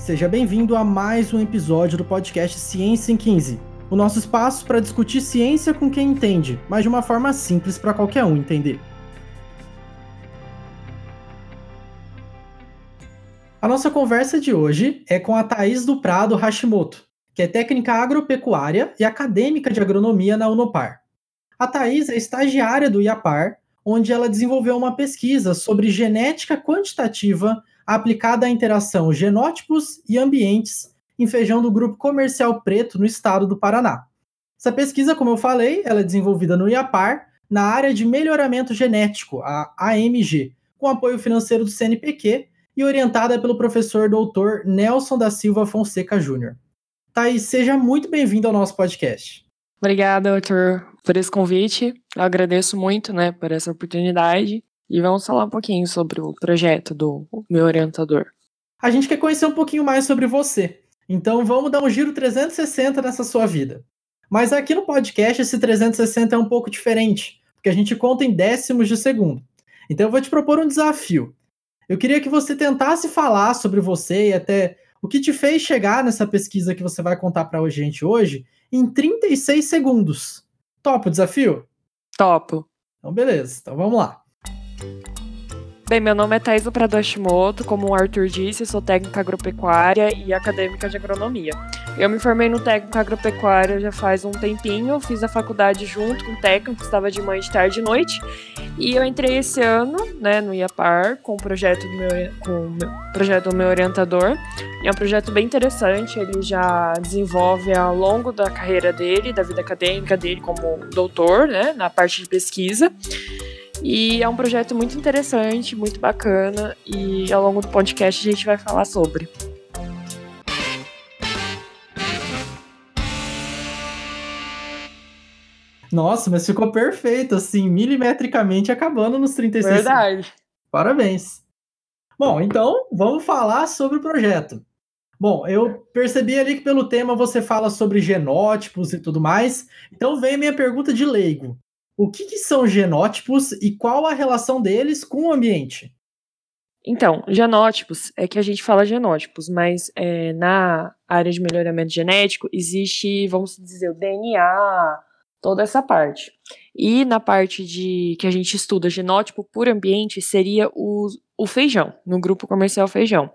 Seja bem-vindo a mais um episódio do podcast Ciência em 15, o nosso espaço para discutir ciência com quem entende, mas de uma forma simples para qualquer um entender. A nossa conversa de hoje é com a Thaís do Prado Hashimoto, que é técnica agropecuária e acadêmica de agronomia na Unopar. A Thaís é estagiária do IAPAR, onde ela desenvolveu uma pesquisa sobre genética quantitativa aplicada à interação genótipos e ambientes em feijão do grupo comercial preto no estado do Paraná. Essa pesquisa, como eu falei, ela é desenvolvida no IAPAR, na área de melhoramento genético, a AMG, com apoio financeiro do CNPq e orientada pelo professor doutor Nelson da Silva Fonseca Júnior. Thaís, seja muito bem-vindo ao nosso podcast. Obrigada, Arthur, por esse convite. Eu agradeço muito, né, por essa oportunidade. E vamos falar um pouquinho sobre o projeto do meu orientador. A gente quer conhecer um pouquinho mais sobre você. Então vamos dar um giro 360 nessa sua vida. Mas aqui no podcast esse 360 é um pouco diferente, porque a gente conta em décimos de segundo. Então eu vou te propor um desafio. Eu queria que você tentasse falar sobre você e até o que te fez chegar nessa pesquisa que você vai contar para a gente hoje em 36 segundos. Topa o desafio? Topo. Então, beleza. Então, vamos lá. Bem, meu nome é Thais Prado Hashimoto, como o Arthur disse, sou técnica agropecuária e acadêmica de agronomia. Eu me formei no técnico agropecuária já faz um tempinho, fiz a faculdade junto com o técnico, estava de manhã, de tarde e noite, e eu entrei esse ano, né, no IAPAR, com o projeto do meu, com o projeto do meu orientador. É um projeto bem interessante, ele já desenvolve ao longo da carreira dele, da vida acadêmica dele como doutor, né, na parte de pesquisa. E é um projeto muito interessante, muito bacana, e ao longo do podcast a gente vai falar sobre. Nossa, mas ficou perfeito, assim, milimetricamente acabando nos 36 Verdade. Parabéns. Bom, então vamos falar sobre o projeto. Bom, eu percebi ali que pelo tema você fala sobre genótipos e tudo mais. Então vem a minha pergunta de leigo. O que, que são genótipos e qual a relação deles com o ambiente? Então, genótipos é que a gente fala genótipos, mas é, na área de melhoramento genético existe, vamos dizer, o DNA, toda essa parte. E na parte de que a gente estuda genótipo por ambiente seria o, o feijão, no grupo comercial feijão.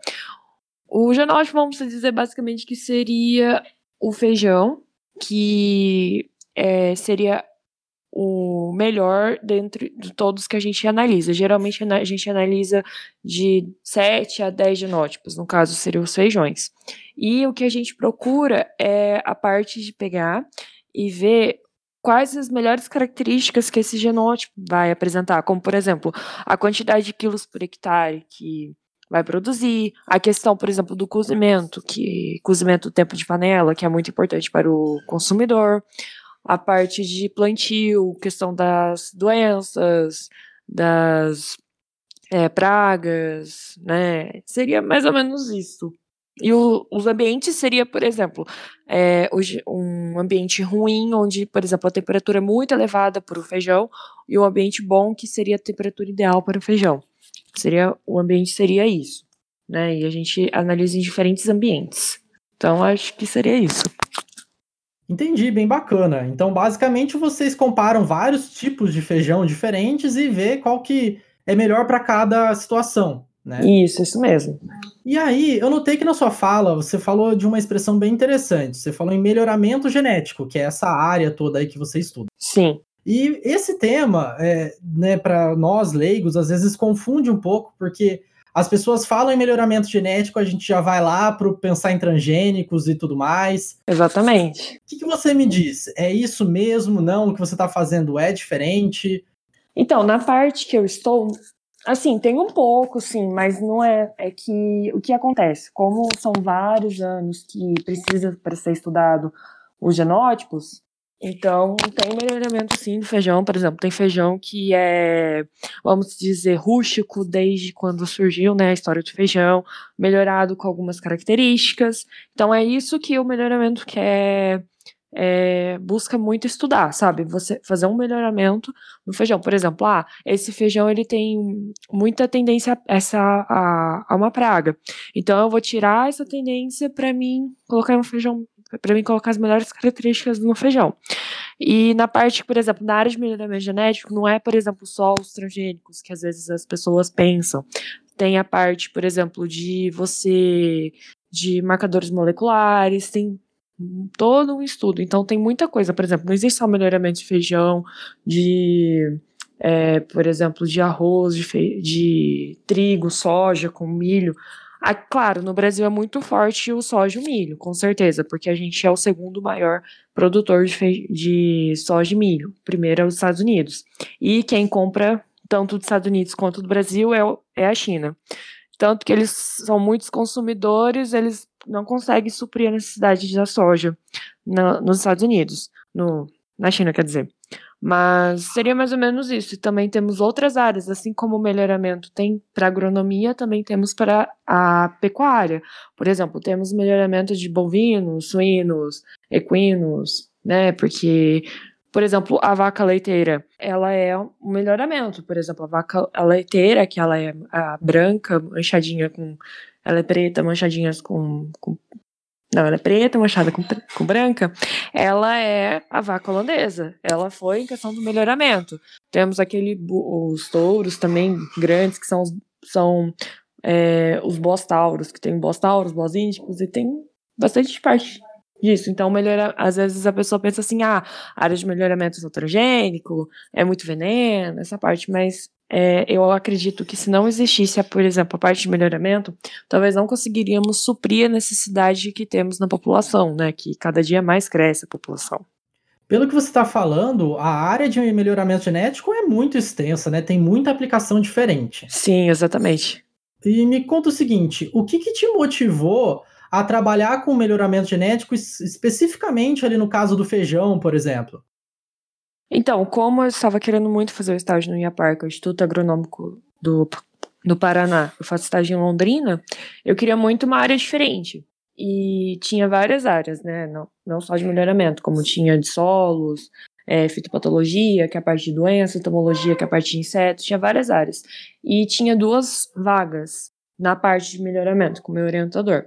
O genótipo, vamos dizer basicamente que seria o feijão, que é, seria o melhor dentre de todos que a gente analisa. Geralmente a gente analisa de 7 a 10 genótipos, no caso seriam os feijões. E o que a gente procura é a parte de pegar e ver quais as melhores características que esse genótipo vai apresentar, como por exemplo, a quantidade de quilos por hectare que vai produzir, a questão, por exemplo, do cozimento, que cozimento do tempo de panela, que é muito importante para o consumidor, a parte de plantio, questão das doenças, das é, pragas, né? Seria mais ou menos isso. E o, os ambientes seria, por exemplo, é, um ambiente ruim, onde, por exemplo, a temperatura é muito elevada para o feijão, e um ambiente bom, que seria a temperatura ideal para o feijão. Seria, o ambiente seria isso, né? E a gente analisa em diferentes ambientes. Então, acho que seria isso. Entendi, bem bacana. Então, basicamente, vocês comparam vários tipos de feijão diferentes e vê qual que é melhor para cada situação, né? Isso, isso mesmo. E aí, eu notei que na sua fala você falou de uma expressão bem interessante. Você falou em melhoramento genético, que é essa área toda aí que você estuda. Sim. E esse tema, é, né, para nós leigos, às vezes confunde um pouco, porque as pessoas falam em melhoramento genético, a gente já vai lá para pensar em transgênicos e tudo mais. Exatamente. O que, que você me diz? É isso mesmo? Não? O que você está fazendo é diferente? Então, na parte que eu estou, assim, tem um pouco, sim, mas não é. É que o que acontece? Como são vários anos que precisa para ser estudado os genótipos, então, tem melhoramento sim do feijão, por exemplo, tem feijão que é, vamos dizer, rústico desde quando surgiu, né, a história do feijão, melhorado com algumas características. Então, é isso que o melhoramento quer é, busca muito estudar, sabe? Você fazer um melhoramento no feijão. Por exemplo, ah, esse feijão ele tem muita tendência essa, a, a uma praga. Então eu vou tirar essa tendência para mim colocar um feijão para mim colocar as melhores características no feijão. E na parte, por exemplo, na área de melhoramento genético, não é, por exemplo, só os transgênicos que às vezes as pessoas pensam. Tem a parte, por exemplo, de você de marcadores moleculares, tem todo um estudo. Então tem muita coisa, por exemplo, não existe só melhoramento de feijão, de é, por exemplo, de arroz, de, de trigo, soja com milho. Ah, claro, no Brasil é muito forte o soja e o milho, com certeza, porque a gente é o segundo maior produtor de, de soja e milho. Primeiro é os Estados Unidos. E quem compra tanto dos Estados Unidos quanto do Brasil é, é a China. Tanto que eles são muitos consumidores, eles não conseguem suprir a necessidade da soja na, nos Estados Unidos, no, na China, quer dizer. Mas seria mais ou menos isso. E também temos outras áreas, assim como o melhoramento tem para agronomia, também temos para a pecuária. Por exemplo, temos melhoramento de bovinos, suínos, equinos, né? Porque, por exemplo, a vaca leiteira, ela é um melhoramento. Por exemplo, a vaca leiteira, que ela é a branca, manchadinha com. Ela é preta, manchadinhas com, com não, ela é preta, manchada com, com branca. Ela é a vaca holandesa. Ela foi em questão do melhoramento. Temos aquele os touros também grandes, que são são, é, os bostauros, que tem bostauros, bos índicos, e tem bastante parte disso. Então, melhora, às vezes a pessoa pensa assim, ah, área de melhoramento transgênico, é muito veneno, essa parte, mas é, eu acredito que se não existisse, por exemplo, a parte de melhoramento, talvez não conseguiríamos suprir a necessidade que temos na população, né? Que cada dia mais cresce a população. Pelo que você está falando, a área de melhoramento genético é muito extensa, né? Tem muita aplicação diferente. Sim, exatamente. E me conta o seguinte: o que, que te motivou a trabalhar com melhoramento genético, especificamente ali no caso do feijão, por exemplo? Então, como eu estava querendo muito fazer o estágio no IAPAR, que o Instituto Agronômico do, do Paraná, eu faço estágio em Londrina, eu queria muito uma área diferente. E tinha várias áreas, né? Não, não só de melhoramento, como tinha de solos, é, fitopatologia, que é a parte de doença, entomologia, que é a parte de insetos, tinha várias áreas. E tinha duas vagas na parte de melhoramento, com meu orientador.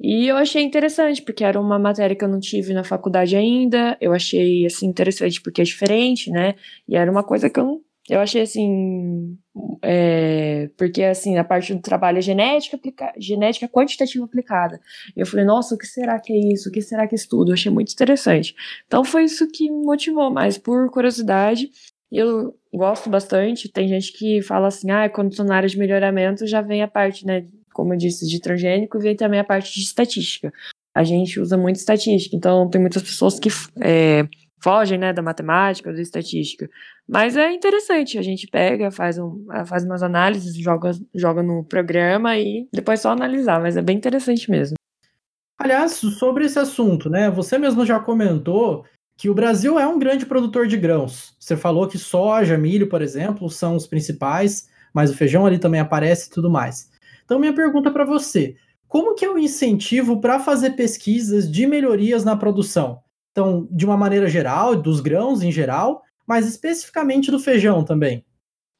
E eu achei interessante, porque era uma matéria que eu não tive na faculdade ainda. Eu achei, assim, interessante porque é diferente, né? E era uma coisa que eu não. Eu achei assim. É, porque, assim, a parte do trabalho é genética, aplica, genética quantitativa aplicada. E eu falei, nossa, o que será que é isso? O que será que estudo? Eu achei muito interessante. Então foi isso que me motivou, mas por curiosidade. Eu gosto bastante. Tem gente que fala assim, ah, quando estou na área de melhoramento já vem a parte, né? Como eu disse, de transgênico vem também a parte de estatística. A gente usa muito estatística, então tem muitas pessoas que é, fogem né, da matemática, da estatística. Mas é interessante, a gente pega, faz, um, faz umas análises, joga, joga no programa e depois só analisar, mas é bem interessante mesmo. Aliás, sobre esse assunto, né? Você mesmo já comentou que o Brasil é um grande produtor de grãos. Você falou que soja, milho, por exemplo, são os principais, mas o feijão ali também aparece e tudo mais. Então, minha pergunta para você: como que é o incentivo para fazer pesquisas de melhorias na produção? Então, de uma maneira geral, dos grãos em geral, mas especificamente do feijão também.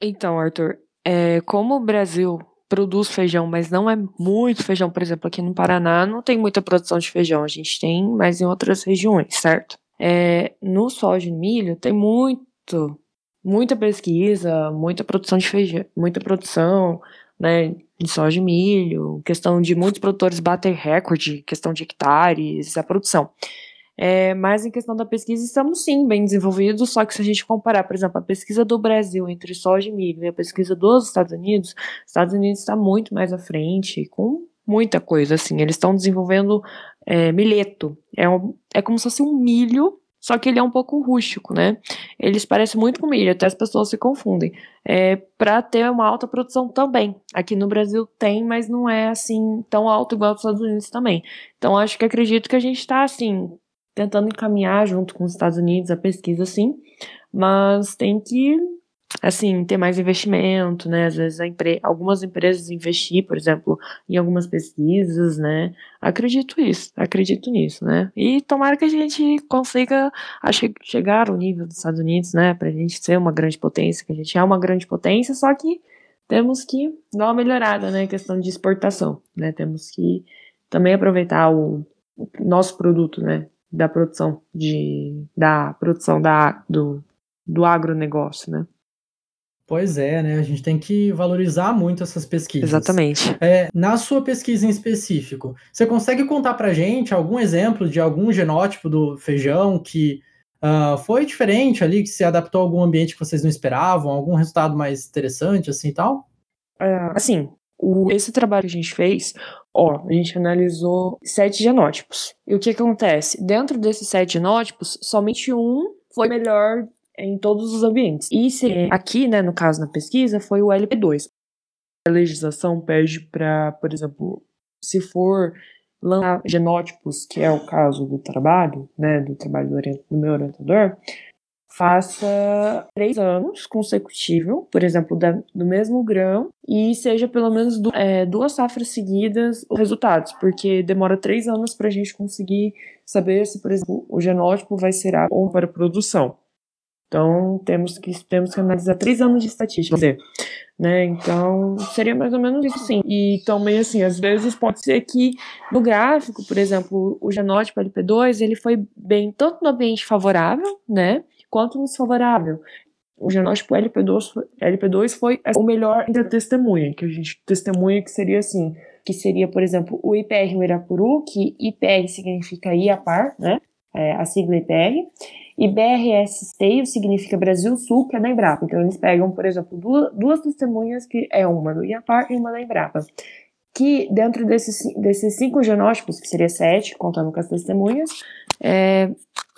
Então, Arthur, é, como o Brasil produz feijão, mas não é muito feijão, por exemplo, aqui no Paraná não tem muita produção de feijão, a gente tem, mas em outras regiões, certo? É, no soja e milho tem muito, muita pesquisa, muita produção de feijão, muita produção, né, de soja e milho, questão de muitos produtores bater recorde, questão de hectares, a produção. É, mas em questão da pesquisa, estamos sim bem desenvolvidos, só que se a gente comparar, por exemplo, a pesquisa do Brasil entre soja e milho e a pesquisa dos Estados Unidos, Estados Unidos está muito mais à frente, com muita coisa, assim, eles estão desenvolvendo é, milheto, é, um, é como se fosse um milho só que ele é um pouco rústico, né? Eles parecem muito com milho, até as pessoas se confundem. É, para ter uma alta produção também. Aqui no Brasil tem, mas não é assim tão alto igual nos Estados Unidos também. Então acho que acredito que a gente está assim tentando encaminhar junto com os Estados Unidos a pesquisa, sim, mas tem que assim, ter mais investimento, né? Às vezes empre algumas empresas investir, por exemplo, em algumas pesquisas, né? Acredito isso, acredito nisso, né? E tomara que a gente consiga che chegar ao nível dos Estados Unidos, né? Pra gente ser uma grande potência, que a gente é uma grande potência, só que temos que dar uma melhorada, né? Questão de exportação, né? Temos que também aproveitar o, o nosso produto, né? Da produção de da produção da do, do agronegócio, né? Pois é, né? A gente tem que valorizar muito essas pesquisas. Exatamente. É, na sua pesquisa em específico, você consegue contar para gente algum exemplo de algum genótipo do feijão que uh, foi diferente ali, que se adaptou a algum ambiente que vocês não esperavam, algum resultado mais interessante, assim e tal? Uh, assim, o, esse trabalho que a gente fez, ó, a gente analisou sete genótipos. E o que acontece? Dentro desses sete genótipos, somente um foi melhor em todos os ambientes. E se, aqui, né, no caso na pesquisa, foi o LP2. A legislação pede para, por exemplo, se for lançar genótipos, que é o caso do trabalho, né, do trabalho do, do meu orientador, faça três anos consecutivos, por exemplo, da, do mesmo grão, e seja pelo menos du é, duas safras seguidas os resultados, porque demora três anos para a gente conseguir saber se, por exemplo, o genótipo vai ser ou para produção. Então, temos que, temos que analisar três anos de estatística. Né? Então, seria mais ou menos isso, sim. E também, assim, às vezes pode ser que no gráfico, por exemplo, o genótipo LP2, ele foi bem tanto no ambiente favorável, né, quanto no desfavorável. O genótipo LP2, LP2 foi o melhor entre a testemunha, que a gente testemunha que seria assim, que seria, por exemplo, o IPR Uirapuru, que IPR significa IAPAR, né, é, a sigla IPR, e BRS Esteio significa Brasil Sul, que é da Embrapa. Então eles pegam, por exemplo, duas, duas testemunhas, que é uma do IAPAR e uma da Embrapa. Que dentro desses, desses cinco genótipos, que seria sete, contando com as testemunhas, é,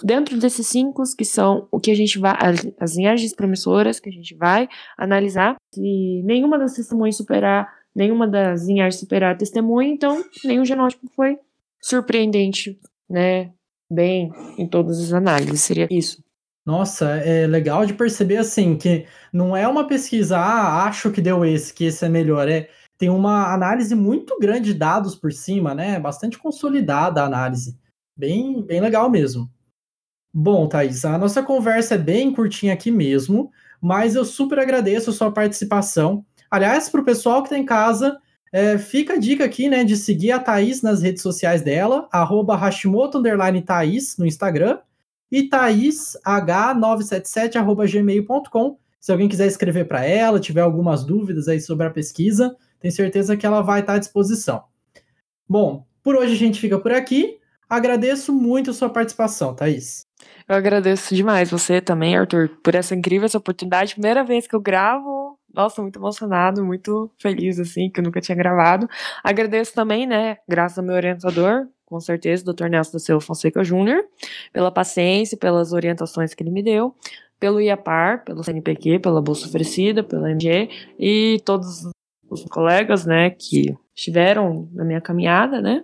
dentro desses cinco, que são o que a gente vai, as linhagens promissoras que a gente vai analisar, se nenhuma das testemunhas superar, nenhuma das linhagens superar a testemunha, então nenhum genótipo foi surpreendente, né? Bem em todas as análises. Seria isso. Nossa, é legal de perceber assim que não é uma pesquisa, ah, acho que deu esse, que esse é melhor. É, tem uma análise muito grande de dados por cima, né? Bastante consolidada a análise. Bem, bem legal mesmo. Bom, Thaís, a nossa conversa é bem curtinha aqui mesmo, mas eu super agradeço a sua participação. Aliás, para o pessoal que está em casa, é, fica a dica aqui, né, de seguir a Thaís nas redes sociais dela, arroba Hashimoto Thaís no Instagram e thaísh977 arroba gmail.com. Se alguém quiser escrever para ela, tiver algumas dúvidas aí sobre a pesquisa, tenho certeza que ela vai estar à disposição. Bom, por hoje a gente fica por aqui. Agradeço muito a sua participação, Thaís. Eu agradeço demais você também, Arthur, por essa incrível essa oportunidade. Primeira vez que eu gravo nossa, muito emocionado, muito feliz, assim, que eu nunca tinha gravado. Agradeço também, né, graças ao meu orientador, com certeza, Dr. Nelson da Silva Fonseca Júnior, pela paciência, pelas orientações que ele me deu, pelo IAPAR, pelo CNPq, pela bolsa oferecida, pela MG e todos os colegas, né, que estiveram na minha caminhada, né,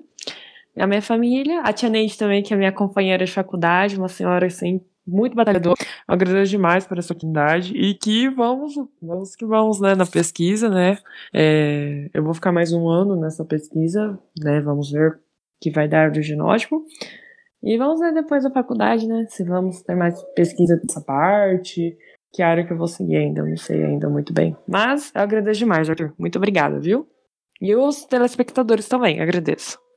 a minha família, a tia Neide também, que é minha companheira de faculdade, uma senhora, assim, muito batalhador. Eu agradeço demais por essa oportunidade e que vamos, vamos que vamos, né, na pesquisa, né? É, eu vou ficar mais um ano nessa pesquisa, né? Vamos ver o que vai dar do genótipo. E vamos ver depois da faculdade, né? Se vamos ter mais pesquisa dessa parte, que área que eu vou seguir ainda, não sei ainda muito bem. Mas eu agradeço demais, Arthur. Muito obrigada, viu? E os telespectadores também, agradeço.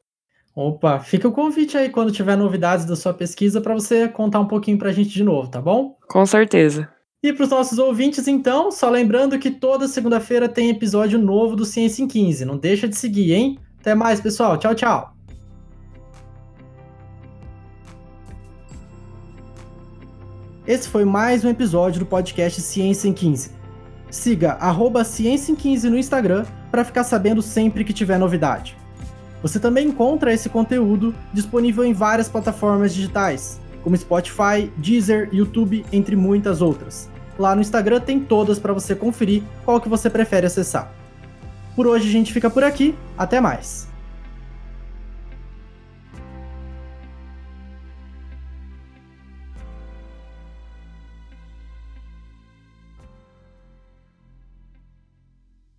Opa, fica o convite aí quando tiver novidades da sua pesquisa para você contar um pouquinho para a gente de novo, tá bom? Com certeza. E para os nossos ouvintes, então, só lembrando que toda segunda-feira tem episódio novo do Ciência em 15. Não deixa de seguir, hein? Até mais, pessoal. Tchau, tchau. Esse foi mais um episódio do podcast Ciência em 15. Siga arroba Ciência em 15 no Instagram para ficar sabendo sempre que tiver novidade. Você também encontra esse conteúdo disponível em várias plataformas digitais, como Spotify, Deezer, YouTube, entre muitas outras. Lá no Instagram tem todas para você conferir qual que você prefere acessar. Por hoje a gente fica por aqui, até mais.